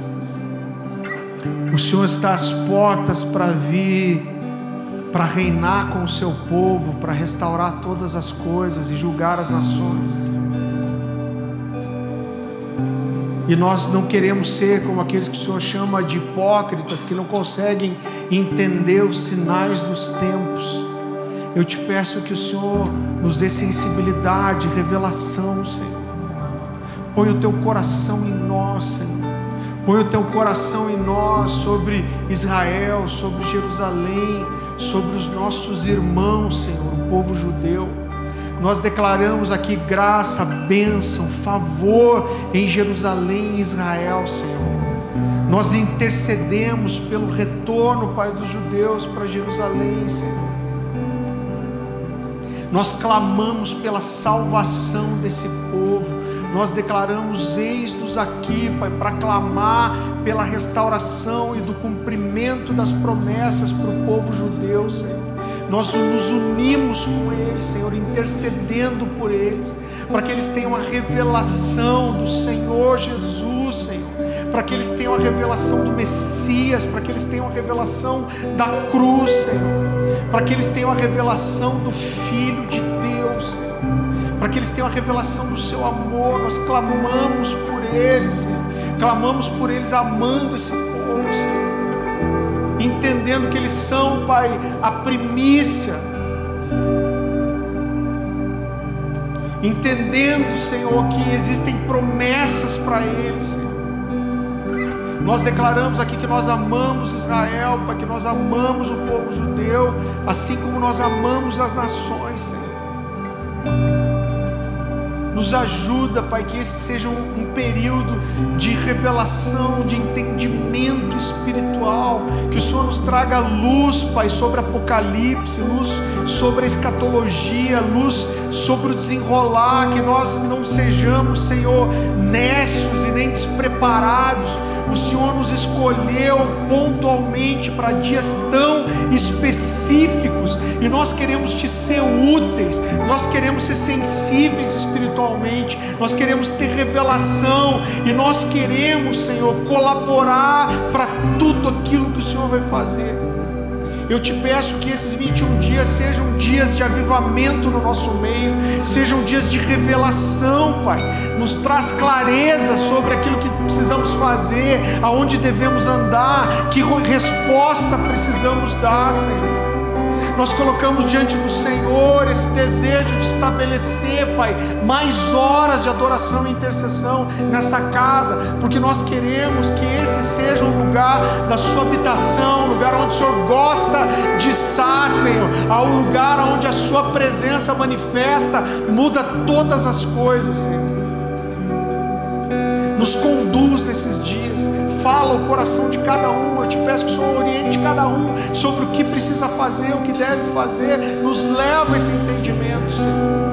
O Senhor está às portas para vir para reinar com o seu povo, para restaurar todas as coisas e julgar as nações. E nós não queremos ser como aqueles que o Senhor chama de hipócritas, que não conseguem entender os sinais dos tempos. Eu te peço que o Senhor nos dê sensibilidade, revelação, Senhor. Põe o teu coração em nós, Senhor. Põe o teu coração em nós sobre Israel, sobre Jerusalém, sobre os nossos irmãos, Senhor, o povo judeu. Nós declaramos aqui graça, bênção, favor em Jerusalém e Israel, Senhor. Nós intercedemos pelo retorno, Pai dos judeus, para Jerusalém, Senhor. Nós clamamos pela salvação desse povo nós declaramos: eis-nos aqui, Pai, para clamar pela restauração e do cumprimento das promessas para o povo judeu, Senhor. Nós nos unimos com eles, Senhor, intercedendo por eles, para que eles tenham a revelação do Senhor Jesus, Senhor para que eles tenham a revelação do Messias, para que eles tenham a revelação da cruz, Senhor, para que eles tenham a revelação do Filho de Deus, Senhor para que eles tenham a revelação do seu amor. Nós clamamos por eles, Senhor. Clamamos por eles amando esse povo, Senhor. Entendendo que eles são, Pai, a primícia. Entendendo, Senhor, que existem promessas para eles, Senhor. Nós declaramos aqui que nós amamos Israel, Pai, que nós amamos o povo judeu, assim como nós amamos as nações, Senhor. Nos ajuda, Pai, que esse seja um, um período de revelação, de entendimento espiritual. Que o Senhor nos traga luz, Pai, sobre Apocalipse, luz sobre a escatologia, luz sobre o desenrolar. Que nós não sejamos, Senhor, nécios e nem despreparados o Senhor nos escolheu pontualmente para dias tão específicos e nós queremos te ser úteis, nós queremos ser sensíveis espiritualmente, nós queremos ter revelação e nós queremos, Senhor, colaborar para tudo aquilo que o Senhor vai fazer. Eu te peço que esses 21 dias sejam dias de avivamento no nosso meio, sejam dias de revelação, Pai. Nos traz clareza sobre aquilo que precisamos fazer, aonde devemos andar, que resposta precisamos dar, Senhor nós colocamos diante do Senhor esse desejo de estabelecer, Pai, mais horas de adoração e intercessão nessa casa, porque nós queremos que esse seja o lugar da sua habitação, o lugar onde o Senhor gosta de estar, Senhor, ao lugar onde a sua presença manifesta, muda todas as coisas, Senhor nos conduz nesses dias, fala o coração de cada um. Eu te peço que o Senhor oriente cada um sobre o que precisa fazer, o que deve fazer, nos leva a esse entendimento, Senhor.